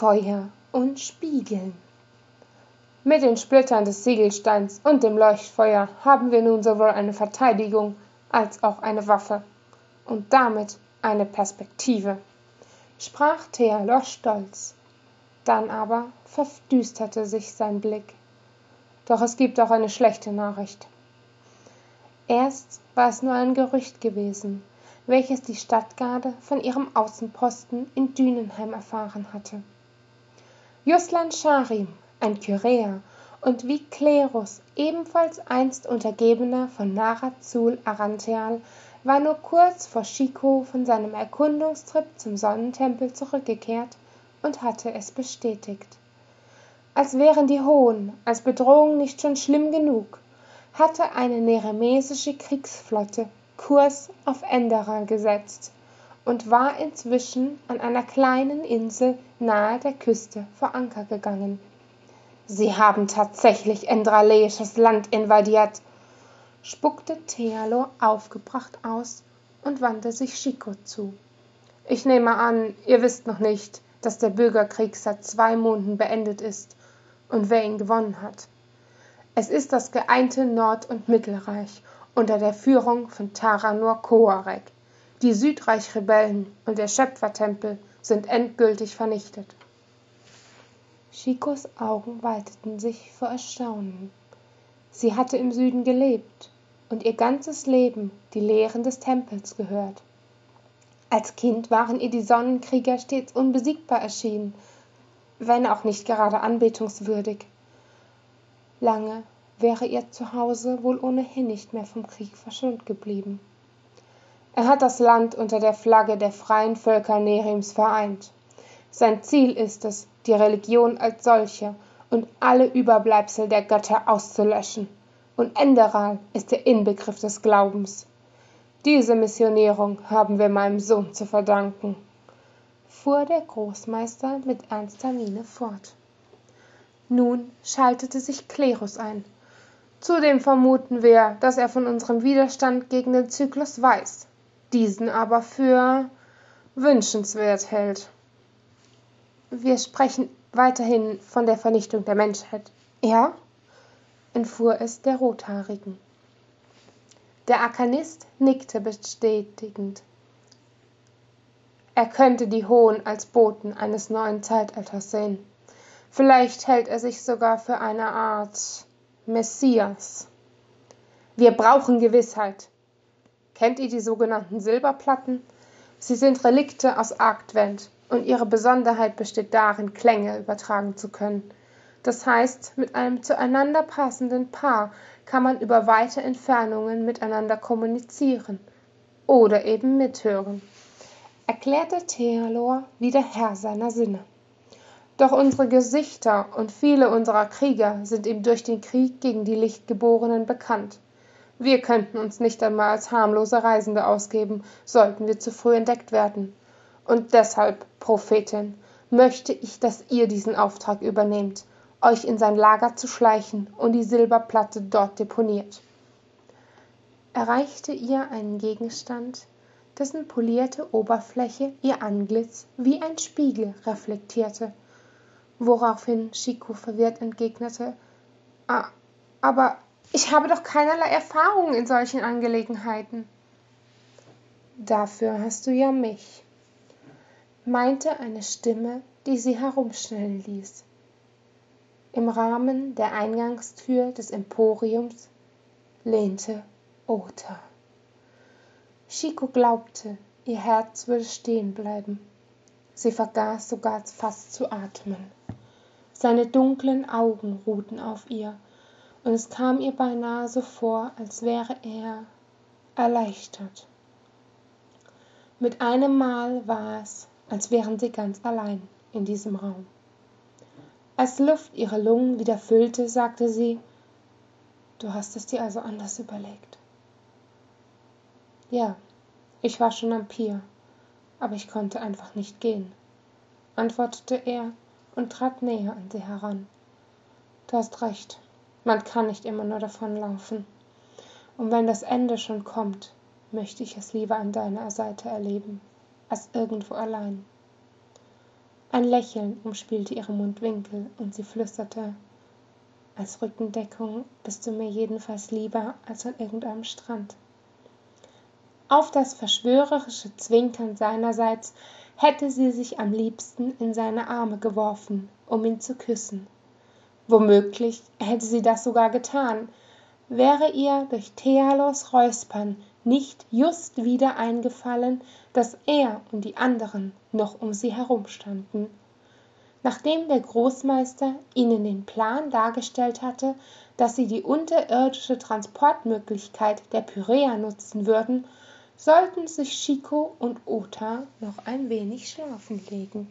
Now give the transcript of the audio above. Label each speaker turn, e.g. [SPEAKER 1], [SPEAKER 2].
[SPEAKER 1] Feuer und Spiegeln. Mit den Splittern des Siegelsteins und dem Leuchtfeuer haben wir nun sowohl eine Verteidigung als auch eine Waffe und damit eine Perspektive, sprach Theodor stolz. Dann aber verdüsterte sich sein Blick. Doch es gibt auch eine schlechte Nachricht. Erst war es nur ein Gerücht gewesen, welches die Stadtgarde von ihrem Außenposten in Dünenheim erfahren hatte. Juslan Scharim, ein Kyräer und wie Klerus ebenfalls einst Untergebener von Narazul Arantheal, war nur kurz vor Chico von seinem Erkundungstrip zum Sonnentempel zurückgekehrt und hatte es bestätigt. Als wären die Hohen als Bedrohung nicht schon schlimm genug, hatte eine neremesische Kriegsflotte Kurs auf Endera gesetzt und war inzwischen an einer kleinen Insel nahe der Küste vor Anker gegangen. Sie haben tatsächlich endraleisches Land invadiert, spuckte Thealo aufgebracht aus und wandte sich Chico zu. Ich nehme an, ihr wisst noch nicht, dass der Bürgerkrieg seit zwei Monaten beendet ist und wer ihn gewonnen hat. Es ist das geeinte Nord- und Mittelreich unter der Führung von Taranor Koarek. Die Südreich-Rebellen und der Schöpfertempel sind endgültig vernichtet. Chicos Augen weiteten sich vor Erstaunen. Sie hatte im Süden gelebt und ihr ganzes Leben die Lehren des Tempels gehört. Als Kind waren ihr die Sonnenkrieger stets unbesiegbar erschienen, wenn auch nicht gerade anbetungswürdig. Lange wäre ihr Zuhause wohl ohnehin nicht mehr vom Krieg verschont geblieben. Er hat das Land unter der Flagge der freien Völker Nerims vereint. Sein Ziel ist es, die Religion als solche und alle Überbleibsel der Götter auszulöschen. Und Enderal ist der Inbegriff des Glaubens. Diese Missionierung haben wir meinem Sohn zu verdanken, fuhr der Großmeister mit ernster Miene fort. Nun schaltete sich Klerus ein. Zudem vermuten wir, dass er von unserem Widerstand gegen den Zyklus weiß, diesen aber für wünschenswert hält. Wir sprechen weiterhin von der Vernichtung der Menschheit. Ja? entfuhr es der Rothaarigen. Der Arkanist nickte bestätigend. Er könnte die Hohen als Boten eines neuen Zeitalters sehen. Vielleicht hält er sich sogar für eine Art Messias. Wir brauchen Gewissheit. Kennt ihr die sogenannten Silberplatten? Sie sind Relikte aus Arktwend und ihre Besonderheit besteht darin, Klänge übertragen zu können. Das heißt, mit einem zueinander passenden Paar kann man über weite Entfernungen miteinander kommunizieren oder eben mithören, erklärte Theolor wieder Herr seiner Sinne. Doch unsere Gesichter und viele unserer Krieger sind ihm durch den Krieg gegen die Lichtgeborenen bekannt. Wir könnten uns nicht einmal als harmlose Reisende ausgeben, sollten wir zu früh entdeckt werden. Und deshalb, Prophetin, möchte ich, dass ihr diesen Auftrag übernehmt, euch in sein Lager zu schleichen und die Silberplatte dort deponiert. Erreichte ihr einen Gegenstand, dessen polierte Oberfläche ihr Antlitz wie ein Spiegel reflektierte woraufhin Chico verwirrt entgegnete ah, aber ich habe doch keinerlei Erfahrung in solchen Angelegenheiten. Dafür hast du ja mich, meinte eine Stimme, die sie herumschnellen ließ. Im Rahmen der Eingangstür des Emporiums lehnte Ota. Chico glaubte, ihr Herz würde stehen bleiben. Sie vergaß sogar fast zu atmen. Seine dunklen Augen ruhten auf ihr, und es kam ihr beinahe so vor, als wäre er erleichtert. Mit einem Mal war es, als wären sie ganz allein in diesem Raum. Als Luft ihre Lungen wieder füllte, sagte sie, Du hast es dir also anders überlegt. Ja, ich war schon am Pier, aber ich konnte einfach nicht gehen, antwortete er und trat näher an sie heran. Du hast recht, man kann nicht immer nur davonlaufen. Und wenn das Ende schon kommt, möchte ich es lieber an deiner Seite erleben, als irgendwo allein. Ein Lächeln umspielte ihre Mundwinkel und sie flüsterte, als Rückendeckung bist du mir jedenfalls lieber als an irgendeinem Strand. Auf das verschwörerische Zwinkern seinerseits hätte sie sich am liebsten in seine Arme geworfen, um ihn zu küssen. Womöglich hätte sie das sogar getan, wäre ihr durch Thealos Räuspern nicht just wieder eingefallen, dass er und die anderen noch um sie herumstanden. Nachdem der Großmeister ihnen den Plan dargestellt hatte, dass sie die unterirdische Transportmöglichkeit der Pyräa nutzen würden, sollten sich Chico und Ota noch ein wenig schlafen legen.